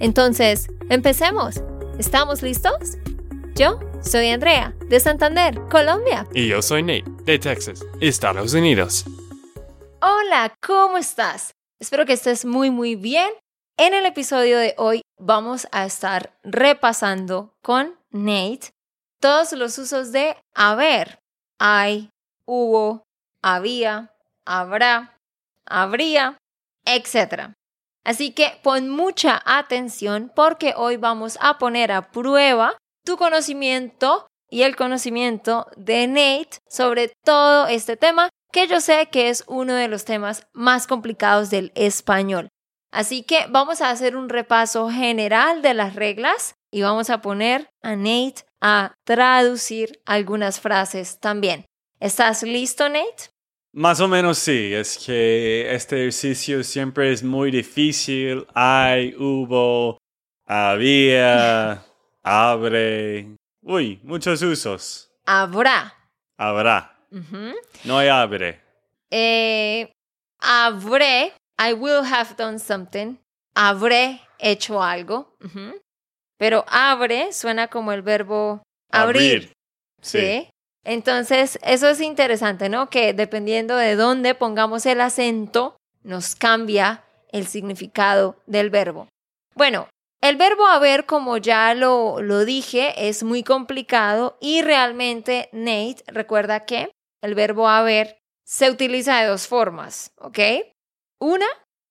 Entonces, empecemos. ¿Estamos listos? Yo soy Andrea, de Santander, Colombia. Y yo soy Nate, de Texas, Estados Unidos. Hola, ¿cómo estás? Espero que estés muy muy bien. En el episodio de hoy vamos a estar repasando con Nate todos los usos de haber hay, hubo, había, habrá, habría, etc. Así que pon mucha atención porque hoy vamos a poner a prueba tu conocimiento y el conocimiento de Nate sobre todo este tema que yo sé que es uno de los temas más complicados del español. Así que vamos a hacer un repaso general de las reglas y vamos a poner a Nate a traducir algunas frases también. ¿Estás listo, Nate? Más o menos sí, es que este ejercicio siempre es muy difícil. Hay, hubo, había, abre. Uy, muchos usos. Habrá. Habrá. No hay abre. Eh, habré. I will have done something. Habré hecho algo. Pero abre suena como el verbo abrir. Sí. Entonces, eso es interesante, ¿no? Que dependiendo de dónde pongamos el acento, nos cambia el significado del verbo. Bueno, el verbo haber, como ya lo, lo dije, es muy complicado y realmente Nate recuerda que el verbo haber se utiliza de dos formas, ¿ok? Una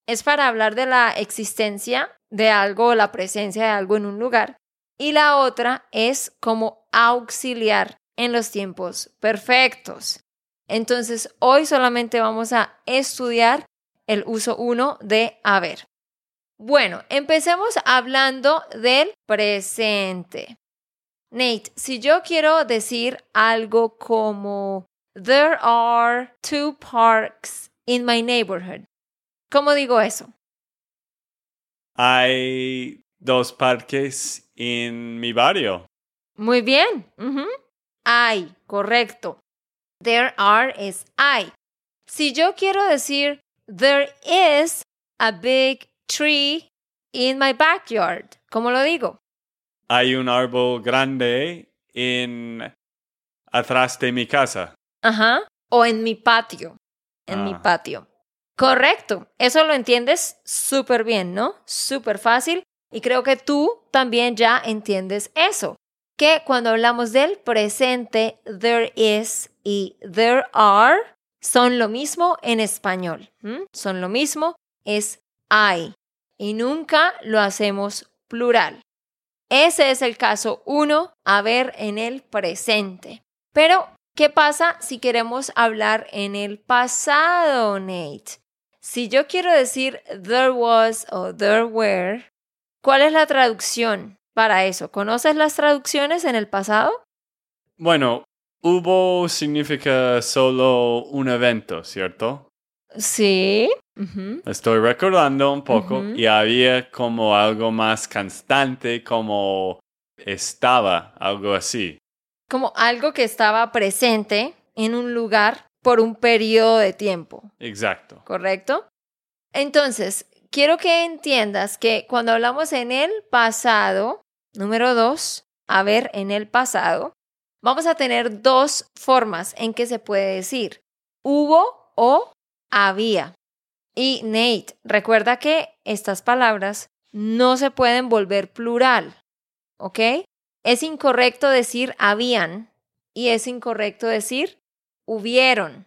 es para hablar de la existencia de algo o la presencia de algo en un lugar. Y la otra es como auxiliar en los tiempos perfectos. Entonces, hoy solamente vamos a estudiar el uso 1 de haber. Bueno, empecemos hablando del presente. Nate, si yo quiero decir algo como There are two parks in my neighborhood, ¿cómo digo eso? Hay dos parques en mi barrio. Muy bien. Hay, correcto. There are es hay. Si yo quiero decir there is a big tree in my backyard, ¿cómo lo digo? Hay un árbol grande en atrás de mi casa. Ajá. O en mi patio. En mi ah. patio. Correcto. Eso lo entiendes súper bien, ¿no? Súper fácil. Y creo que tú también ya entiendes eso. Que cuando hablamos del presente, there is y there are son lo mismo en español. Son lo mismo, es hay. Y nunca lo hacemos plural. Ese es el caso uno, haber en el presente. Pero, ¿qué pasa si queremos hablar en el pasado, Nate? Si yo quiero decir there was o there were, ¿cuál es la traducción para eso? ¿Conoces las traducciones en el pasado? Bueno, hubo significa solo un evento, ¿cierto? Sí. Estoy recordando un poco y había como algo más constante, como estaba, algo así. Como algo que estaba presente en un lugar por un periodo de tiempo. Exacto. ¿Correcto? Entonces, quiero que entiendas que cuando hablamos en el pasado, número dos, a ver, en el pasado, vamos a tener dos formas en que se puede decir hubo o había. Y Nate, recuerda que estas palabras no se pueden volver plural, ¿ok? Es incorrecto decir habían y es incorrecto decir hubieron.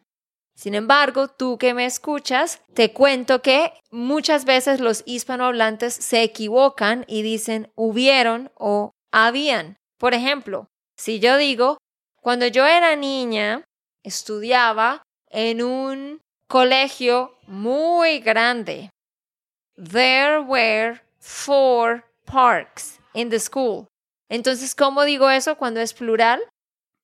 Sin embargo, tú que me escuchas, te cuento que muchas veces los hispanohablantes se equivocan y dicen hubieron o habían. Por ejemplo, si yo digo, cuando yo era niña, estudiaba en un colegio muy grande. There were four parks in the school. Entonces, ¿cómo digo eso cuando es plural?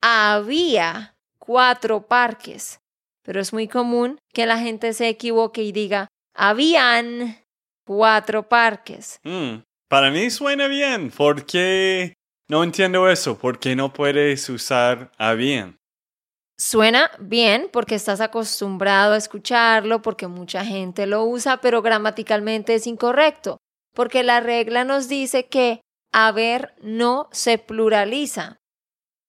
Había cuatro parques. Pero es muy común que la gente se equivoque y diga, habían cuatro parques. Mm, para mí suena bien. ¿Por qué no entiendo eso? ¿Por qué no puedes usar habían? Suena bien porque estás acostumbrado a escucharlo, porque mucha gente lo usa, pero gramaticalmente es incorrecto, porque la regla nos dice que haber no se pluraliza.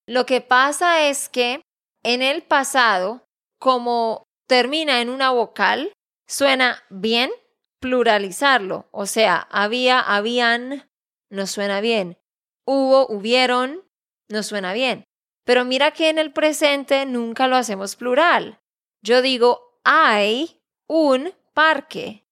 Lo que pasa es que en el pasado, como termina en una vocal, suena bien pluralizarlo. O sea, había, habían, no suena bien. Hubo, hubieron, no suena bien. Pero mira que en el presente nunca lo hacemos plural. Yo digo, hay un parque.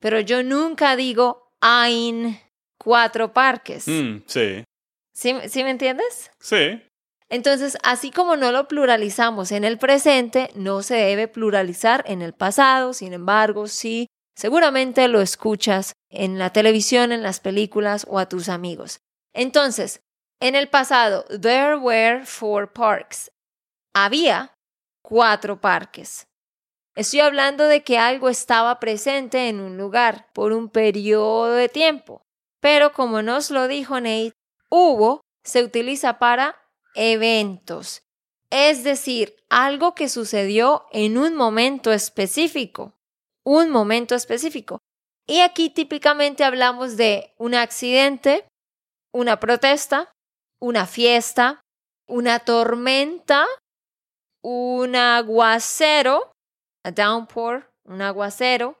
Pero yo nunca digo, hay cuatro parques. Mm, sí. ¿Sí, ¿Sí me entiendes? Sí. Entonces, así como no lo pluralizamos en el presente, no se debe pluralizar en el pasado. Sin embargo, sí, seguramente lo escuchas en la televisión, en las películas o a tus amigos. Entonces, en el pasado, there were four parks. Había cuatro parques. Estoy hablando de que algo estaba presente en un lugar por un periodo de tiempo. Pero como nos lo dijo Nate, hubo se utiliza para eventos, es decir, algo que sucedió en un momento específico, un momento específico. Y aquí típicamente hablamos de un accidente, una protesta, una fiesta, una tormenta, un aguacero, a downpour, un aguacero,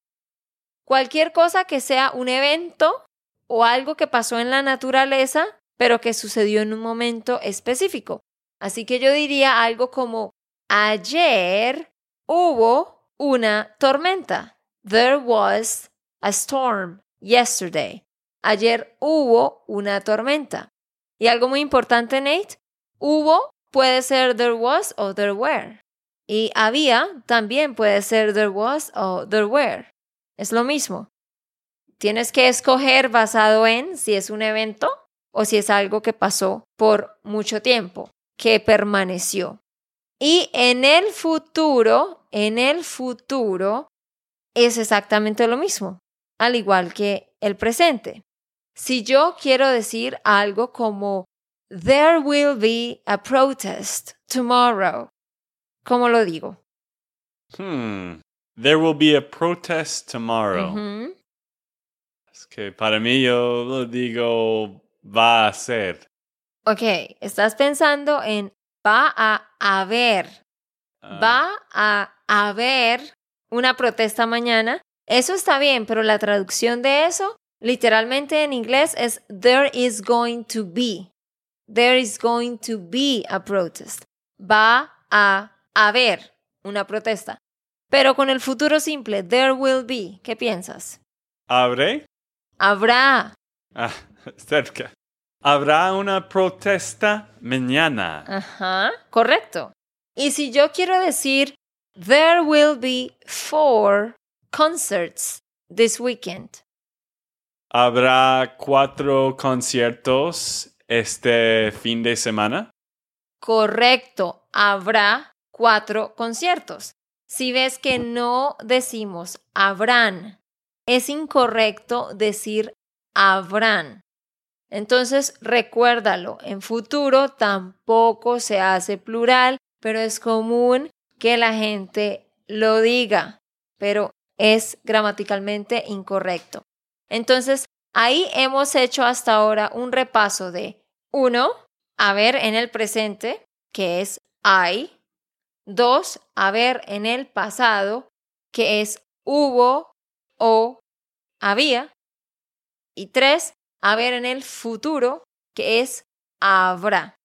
cualquier cosa que sea un evento o algo que pasó en la naturaleza pero que sucedió en un momento específico. Así que yo diría algo como, ayer hubo una tormenta. There was a storm yesterday. Ayer hubo una tormenta. Y algo muy importante, Nate, hubo puede ser there was o there were. Y había también puede ser there was o there were. Es lo mismo. Tienes que escoger basado en si es un evento o si es algo que pasó por mucho tiempo, que permaneció. Y en el futuro, en el futuro, es exactamente lo mismo, al igual que el presente. Si yo quiero decir algo como There will be a protest tomorrow, ¿cómo lo digo? Hmm. There will be a protest tomorrow. Es que para mí yo lo digo va a ser. Ok, estás pensando en va a haber. Ah. Va a haber una protesta mañana. Eso está bien, pero la traducción de eso, literalmente en inglés, es there is going to be. There is going to be a protest. Va a haber una protesta. Pero con el futuro simple, there will be, ¿qué piensas? ¿Abre? Habrá. Ah, cerca. Habrá una protesta mañana. Ajá, correcto. Y si yo quiero decir, there will be four concerts this weekend. ¿Habrá cuatro conciertos este fin de semana? Correcto, habrá cuatro conciertos. Si ves que no decimos habrán, es incorrecto decir habrán. Entonces, recuérdalo, en futuro tampoco se hace plural, pero es común que la gente lo diga, pero es gramaticalmente incorrecto. Entonces, ahí hemos hecho hasta ahora un repaso de uno, haber en el presente, que es hay. Dos, haber en el pasado, que es hubo o había. Y haber en el futuro, que es habrá.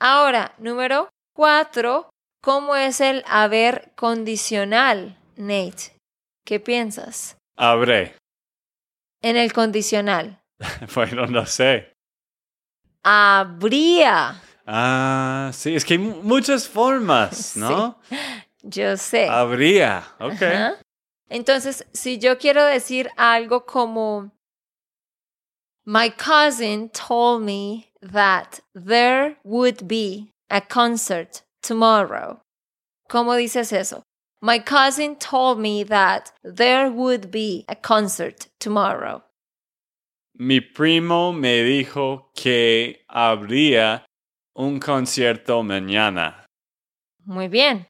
Ahora, número cuatro, ¿cómo es el haber condicional, Nate? ¿Qué piensas? Habré. En el condicional. bueno, no sé. Habría. Ah, sí, es que hay muchas formas, ¿no? Sí, yo sé. Habría, ok. Ajá. Entonces, si yo quiero decir algo como My cousin told me that there would be a concert tomorrow. ¿Cómo dices eso? My cousin told me that there would be a concert tomorrow. Mi primo me dijo que habría un concierto mañana. Muy bien.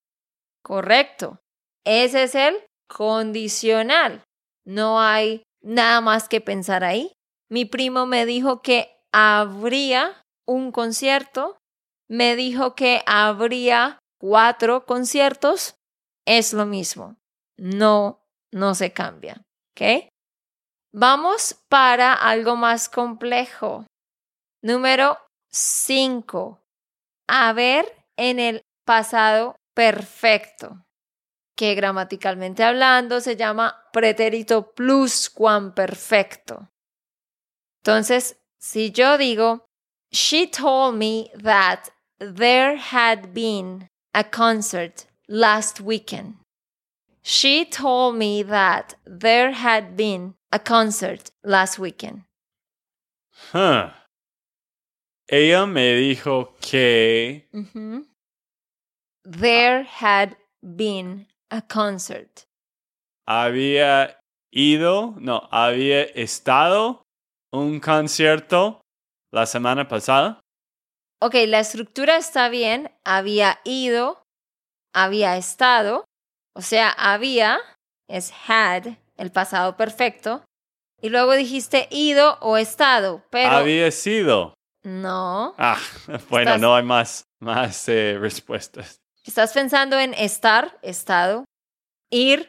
Correcto. Ese es el condicional. No hay nada más que pensar ahí. Mi primo me dijo que habría un concierto. Me dijo que habría cuatro conciertos. Es lo mismo. No, no se cambia. Vamos para algo más complejo. Número 5. Haber en el pasado perfecto, que gramaticalmente hablando se llama pretérito pluscuamperfecto. Entonces, si yo digo, she told me that there had been a concert last weekend. She told me that there had been a concert last weekend. Huh. Ella me dijo que. There had been a concert. había ido, no, había estado un concierto la semana pasada. Ok, la estructura está bien. Había ido, había estado. O sea, había es had, el pasado perfecto. Y luego dijiste ido o estado, pero Había sido. no. Ah, bueno, Estás- no hay más, más eh, respuestas. Estás pensando en estar, estado, ir,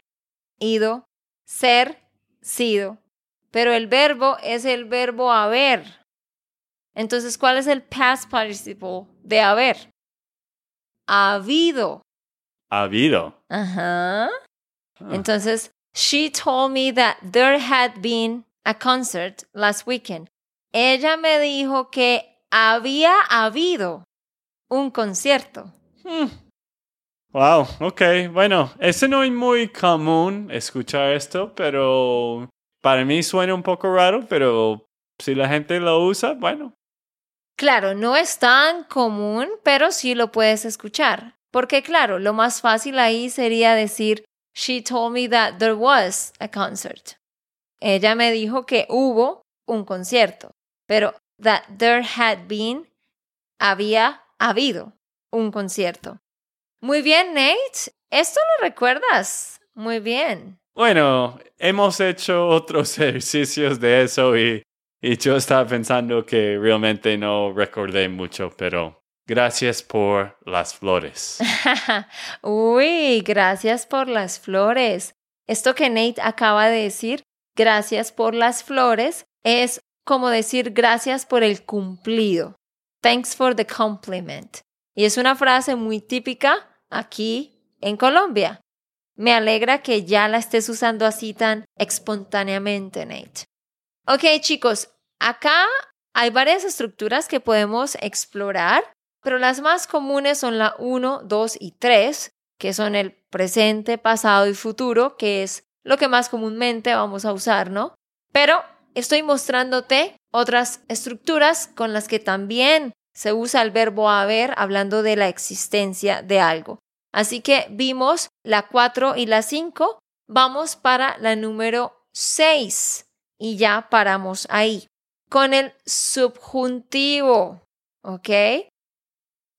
ido, ser, sido. Pero el verbo es el verbo haber. Entonces, ¿cuál es el past participle de haber? Habido. Habido. Ajá. Ah. Entonces, she told me that there had been a concert last weekend. Ella me dijo que había habido un concierto. Wow, ok, bueno, eso no es muy común escuchar esto, pero para mí suena un poco raro, pero si la gente lo usa, bueno, Claro, no es tan común, pero sí lo puedes escuchar. Porque claro, lo más fácil ahí sería decir, She told me that there was a concert. Ella me dijo que hubo un concierto, pero that there had been, había habido un concierto. Muy bien, Nate. Esto lo recuerdas. Muy bien. Bueno, hemos hecho otros ejercicios de eso y, y yo estaba pensando que realmente no recordé mucho, pero gracias por las flores. Uy, gracias por las flores. Esto que Nate acaba de decir, gracias por las flores, es como decir gracias por el cumplido. Thanks for the compliment. Y es una frase muy típica aquí en Colombia. Me alegra que ya la estés usando así tan espontáneamente, Nate. Ok, chicos, acá hay varias estructuras que podemos explorar pero las más comunes son la 1, 2 y 3, que son el presente, pasado y futuro, que es lo que más comúnmente vamos a usar, ¿no? Pero estoy mostrándote otras estructuras con las que también se usa el verbo haber hablando de la existencia de algo. Así que vimos la 4 y la 5, vamos para la número 6 y ya paramos ahí. Con el subjuntivo, ¿ok?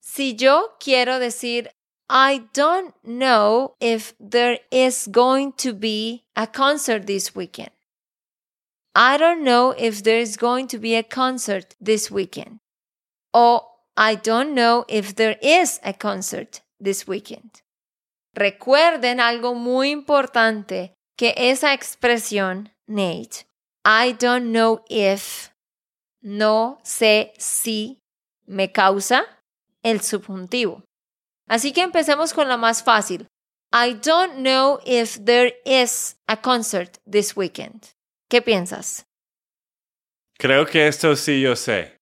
Si yo quiero decir, I don't know if there is going to be a concert this weekend. I don't know if there is going to be a concert this weekend. O I don't know if there is a concert this weekend. Recuerden algo muy importante, que esa expresión, Nate, I don't know if, no sé si, me causa el subjuntivo. Así que empecemos con la más fácil. I don't know if there is a concert this weekend. ¿Qué piensas? Creo que esto sí yo sé.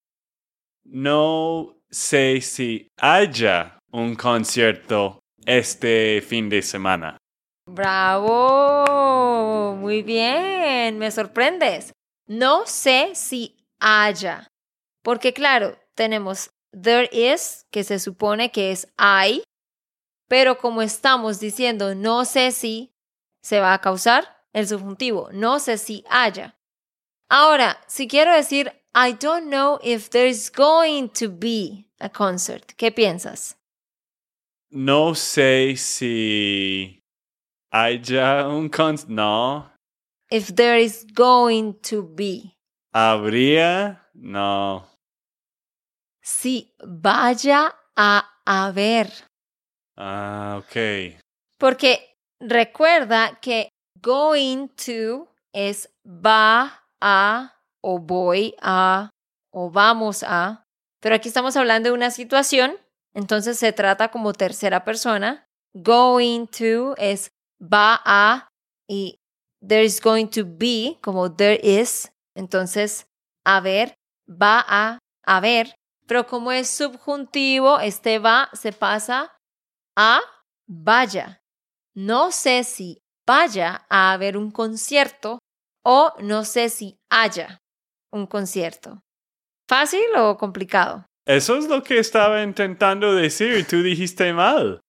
No sé si haya un concierto este fin de semana. Bravo, muy bien, me sorprendes. No sé si haya. Porque claro, tenemos there is, que se supone que es hay, pero como estamos diciendo no sé si, se va a causar el subjuntivo, no sé si haya. Ahora, si quiero decir I don't know if there's going to be a concert, ¿qué piensas? No sé si haya un concert, no. If there is going to be. ¿Habría? No. Si vaya a haber. Ah, ok. Porque recuerda que going to es va a o voy a o vamos a. Pero aquí estamos hablando de una situación, entonces se trata como tercera persona. Going to es va a y there is going to be como there is. Entonces, a ver, va a haber. Pero como es subjuntivo, este va se pasa a vaya. No sé si vaya a haber un concierto o no sé si haya un concierto. ¿Fácil o complicado? Eso es lo que estaba intentando decir. Tú dijiste mal.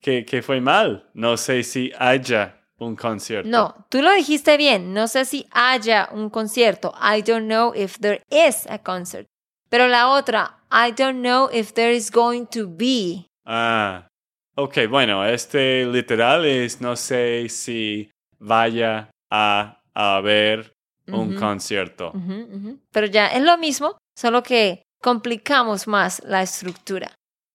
Que, que fue mal. No sé si haya un concierto. No, tú lo dijiste bien. No sé si haya un concierto. I don't know if there is a concert. Pero la otra, I don't know if there is going to be. Ah, ok, bueno, este literal es no sé si vaya a haber un concierto. Pero ya es lo mismo, solo que complicamos más la estructura.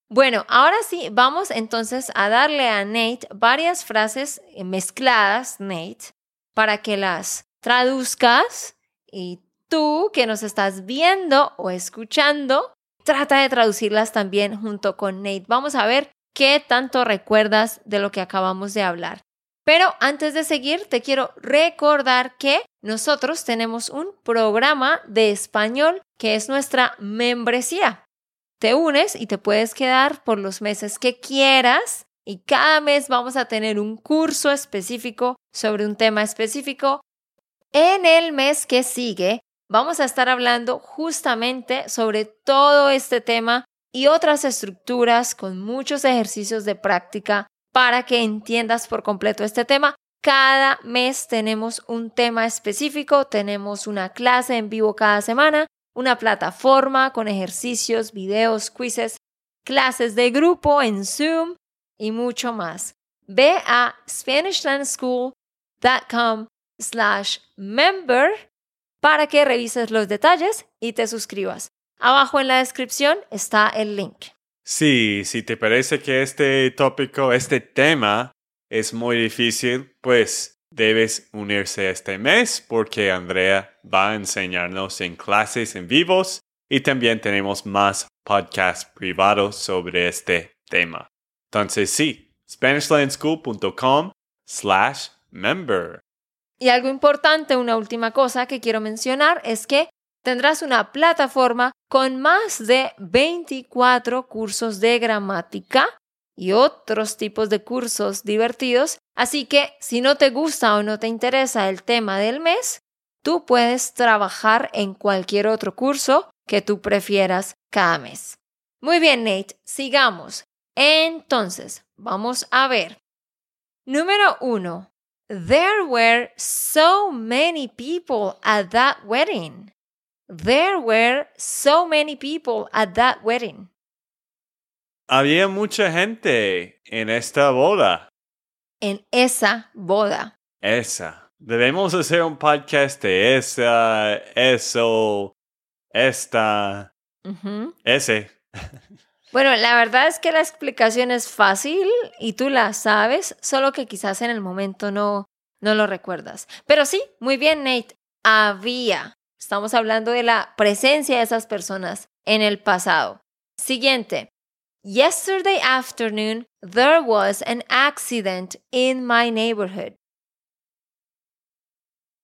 Bueno, ahora sí, vamos entonces a darle a Nate varias frases mezcladas, Nate, para que las traduzcas y tú que nos estás viendo o escuchando, trata de traducirlas también junto con Nate. Vamos a ver qué tanto recuerdas de lo que acabamos de hablar. Pero antes de seguir, te quiero recordar que nosotros tenemos un programa de español que es nuestra membresía. Te unes y te puedes quedar por los meses que quieras y cada mes vamos a tener un curso específico sobre un tema específico. En el mes que sigue vamos a estar hablando justamente sobre todo este tema y otras estructuras con muchos ejercicios de práctica para que entiendas por completo este tema. Cada mes tenemos un tema específico, tenemos una clase en vivo cada semana, una plataforma con ejercicios, videos, quizzes, clases de grupo en Zoom y mucho más. Ve a SpanishLandSchool.com slash member para que revises los detalles y te suscribas. Abajo en la descripción está el link. Sí, si te parece que este tópico, este tema es muy difícil, pues debes unirse este mes porque Andrea va a enseñarnos en clases en vivos y también tenemos más podcasts privados sobre este tema. Entonces sí, SpanishLandSchool.com slash member. Y algo importante, una última cosa que quiero mencionar es que tendrás una plataforma con más de 24 cursos de gramática y otros tipos de cursos divertidos. Así que si no te gusta o no te interesa el tema del mes, tú puedes trabajar en cualquier otro curso que tú prefieras cada mes. Muy bien, Nate, sigamos. Entonces, vamos a ver. Número uno. There were so many people at that wedding. There were so many people at that wedding. Había mucha gente en esta boda. En esa boda. Esa. Debemos hacer un podcast de esa, eso, esta, ese. Bueno, la verdad es que la explicación es fácil y tú la sabes, solo que quizás en el momento no, no lo recuerdas. Pero sí, muy bien, Nate. Había. Estamos hablando de la presencia de esas personas en el pasado. Siguiente. Yesterday afternoon, there was an accident in my neighborhood.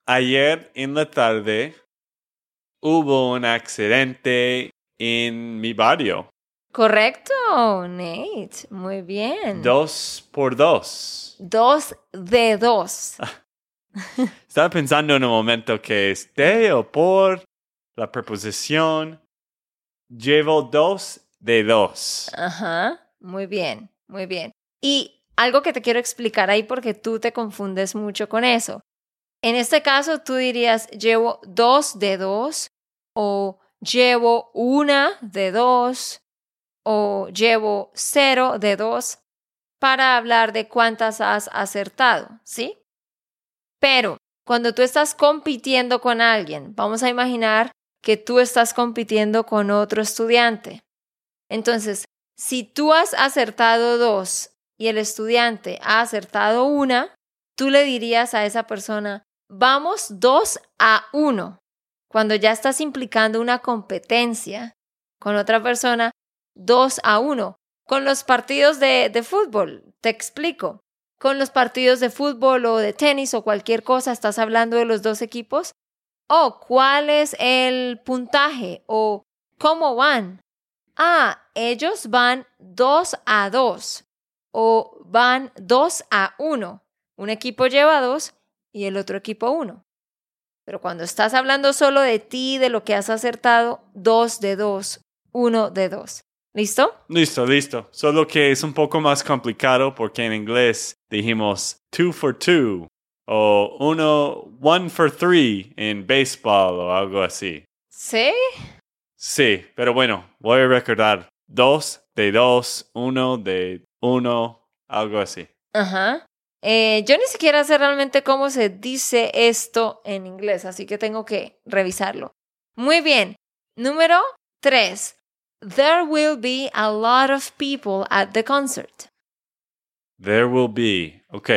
Ayer en la tarde hubo un accidente en mi barrio. Correcto, Nate. Muy bien. Dos por dos. Dos de dos. Estaba pensando en un momento que es de o por la preposición llevo dos de dos. Ajá, muy bien, muy bien. Y algo que te quiero explicar ahí porque tú te confundes mucho con eso. En este caso, tú dirías llevo dos de dos o llevo una de dos o llevo cero de dos para hablar de cuántas has acertado, ¿sí? Pero cuando tú estás compitiendo con alguien, vamos a imaginar que tú estás compitiendo con otro estudiante. Entonces, si tú has acertado dos y el estudiante ha acertado una, tú le dirías a esa persona, vamos dos a uno. Cuando ya estás implicando una competencia con otra persona, dos a uno. Con los partidos de, de fútbol, te explico. Con los partidos de fútbol o de tenis o cualquier cosa, estás hablando de los dos equipos. O cuál es el puntaje o cómo van. Ah, ellos van dos a dos o van dos a uno. Un equipo lleva dos y el otro equipo uno. Pero cuando estás hablando solo de ti, de lo que has acertado, dos de dos, uno de dos. ¿Listo? Listo, listo. Solo que es un poco más complicado porque en inglés dijimos two for two o uno, one for three en baseball o algo así. ¿Sí? Sí, pero bueno, voy a recordar dos de dos, uno de uno, algo así. Ajá. Eh, yo ni siquiera sé realmente cómo se dice esto en inglés, así que tengo que revisarlo. Muy bien. Número tres. There will be a lot of people at the concert. There will be. Ok.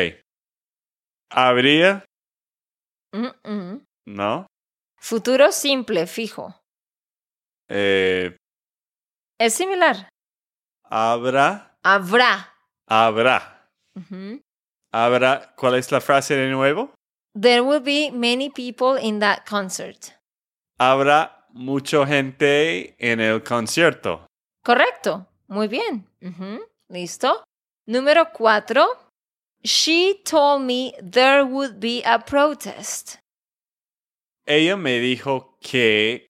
¿Habría? Mm -mm. No. Futuro simple, fijo. Eh, Es similar. ¿Habrá? Habrá. Habrá. Ujú. ¿Habrá? ¿Cuál es la frase de nuevo? There will be many people in that concert. Habrá mucha gente en el concierto. Correcto. Muy bien. ¿Listo? Número cuatro. She told me there would be a protest. Ella me dijo que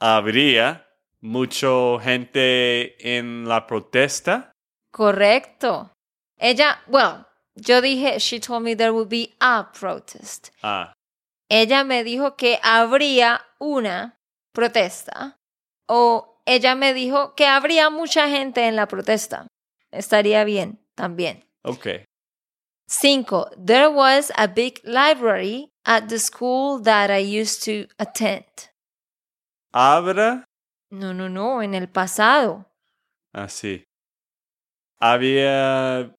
habría mucha gente en la protesta. Correcto. Ella, well, yo dije, she told me there would be a protest. Ah, Ella me dijo que habría una protesta. O ella me dijo que habría mucha gente en la protesta. Estaría bien también. ok. Cinco, there was a big library at the school that I used to attend. ¿Habrá? No, no, no, en el pasado. Así. Había...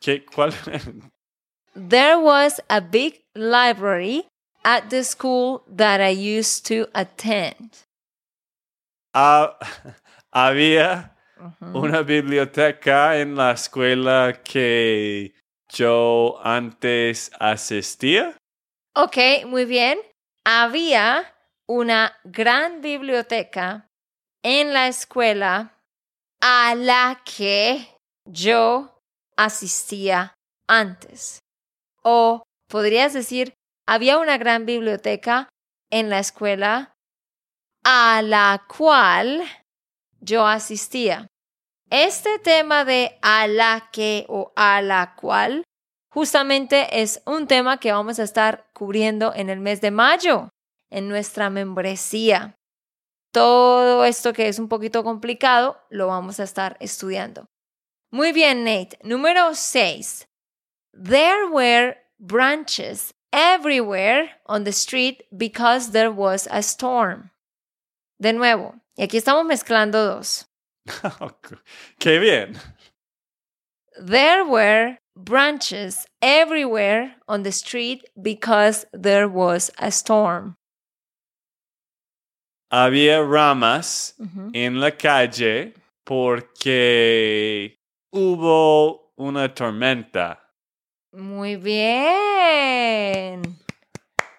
¿Qué? ¿Cuál? There was a big library at the school that I used to attend. Ha- Había una biblioteca en la escuela que yo antes asistía. Ok, muy bien. Había una gran biblioteca en la escuela a la que yo asistía antes. O podrías decir, había una gran biblioteca en la escuela a la cual yo asistía. Este tema de a la que o a la cual justamente es un tema que vamos a estar cubriendo en el mes de mayo, en nuestra membresía. Todo esto que es un poquito complicado lo vamos a estar estudiando. Muy bien, Nate. Número 6. There were branches everywhere on the street because there was a storm. De nuevo, y aquí estamos mezclando dos. ¡Qué bien! There were branches everywhere on the street because there was a storm. Había ramas Ujú. en la calle porque hubo una tormenta. Muy bien.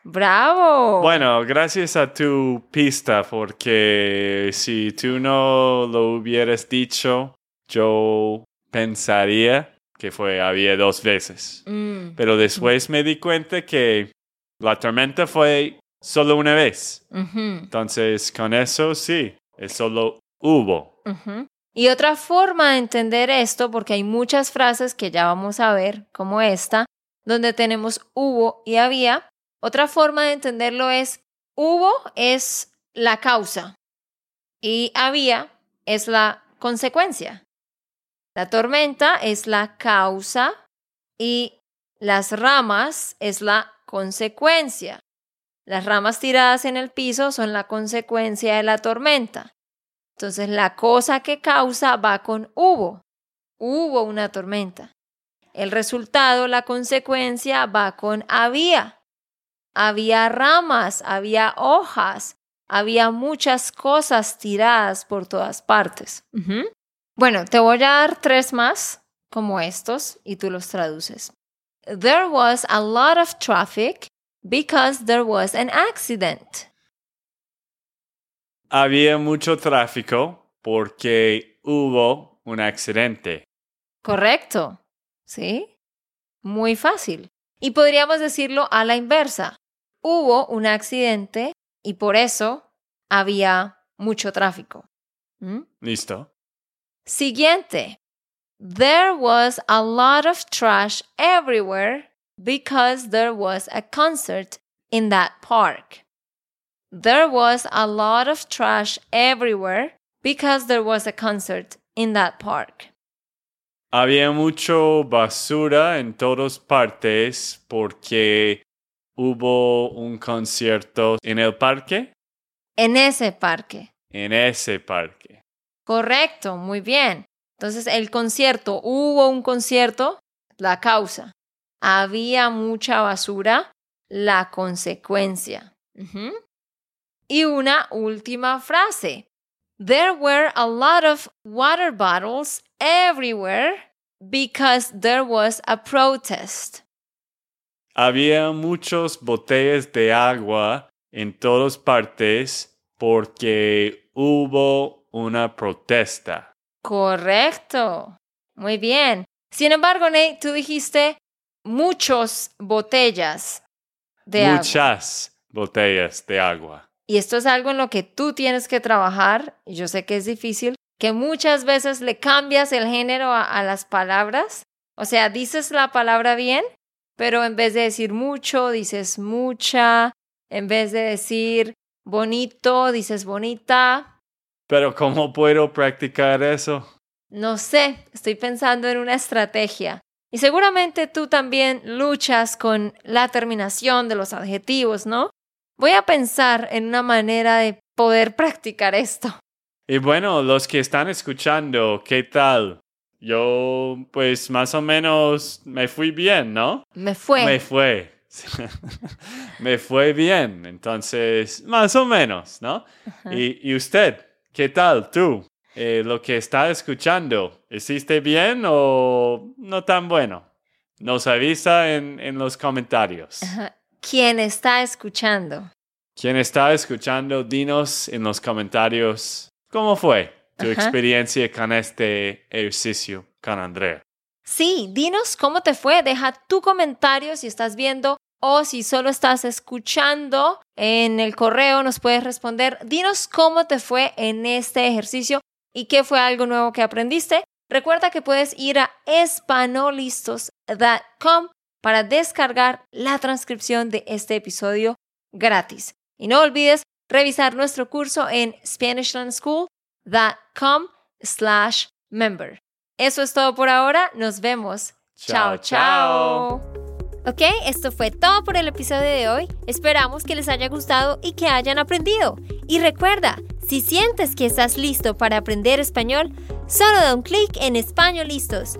Bravo. Bueno, gracias a tu pista, porque si tú no lo hubieras dicho, yo pensaría que fue había dos veces. Mm, Pero después me di cuenta que la tormenta fue solo una vez. Entonces, con eso sí, es solo hubo. Y otra forma de entender esto, porque hay muchas frases que ya vamos a ver, como esta, donde tenemos hubo y había. Otra forma de entenderlo es hubo es la causa y había es la consecuencia. La tormenta es la causa y las ramas es la consecuencia. Las ramas tiradas en el piso son la consecuencia de la tormenta. Entonces la cosa que causa va con hubo. Hubo una tormenta. El resultado, la consecuencia va con había. Había ramas, había hojas, había muchas cosas tiradas por todas partes. Bueno, te voy a dar tres más como estos y tú los traduces. There was a lot of traffic because there was an accident. Había mucho tráfico porque hubo un accidente. Correcto. ¿Sí? Muy fácil. Y podríamos decirlo a la inversa. Hubo un accidente y por eso había mucho tráfico. ¿Mm? ¿Listo? Siguiente. There was a lot of trash everywhere because there was a concert in that park. There was a lot of trash everywhere because there was a concert in that park. Había mucho basura en todas partes porque hubo un concierto en el parque. En ese parque. En ese parque. Correcto, muy bien. Entonces, el concierto, hubo un concierto, la causa. Había mucha basura, la consecuencia. Y una última frase. There were a lot of water bottles everywhere because there was a protest. Había muchas botellas de agua en todas partes porque hubo una protesta. Correcto. Muy bien. Sin embargo, Nate, tú dijiste muchos botellas de agua. Muchas botellas de agua. Y esto es algo en lo que tú tienes que trabajar, yo sé que es difícil, que muchas veces le cambias el género a, a las palabras. O sea, dices la palabra bien, pero en vez de decir mucho, dices mucha. En vez de decir bonito, dices bonita. Pero ¿cómo puedo practicar eso? No sé, estoy pensando en una estrategia. Y seguramente tú también luchas con la terminación de los adjetivos, ¿no? Voy a pensar en una manera de poder practicar esto. Y bueno, los que están escuchando, ¿qué tal? Yo, pues más o menos me fui bien, ¿no? Me fue. Me fue. me fue bien. Entonces, más o menos, ¿no? Y, y usted, ¿qué tal tú? Eh, lo que está escuchando, ¿hiciste bien o no tan bueno? Nos avisa en, en los comentarios. Ajá. Quien está escuchando. Quien está escuchando, dinos en los comentarios cómo fue tu Ajá. experiencia con este ejercicio con Andrea. Sí, dinos cómo te fue. Deja tu comentario si estás viendo o si solo estás escuchando en el correo, nos puedes responder. Dinos cómo te fue en este ejercicio y qué fue algo nuevo que aprendiste. Recuerda que puedes ir a espanolistos.com para descargar la transcripción de este episodio gratis. Y no olvides revisar nuestro curso en SpanishLandSchool.com slash member. Eso es todo por ahora. Nos vemos. Chao, Chao. Ok, esto fue todo por el episodio de hoy. Esperamos que les haya gustado y que hayan aprendido. Y recuerda, si sientes que estás listo para aprender español, solo da un clic en Español Listos.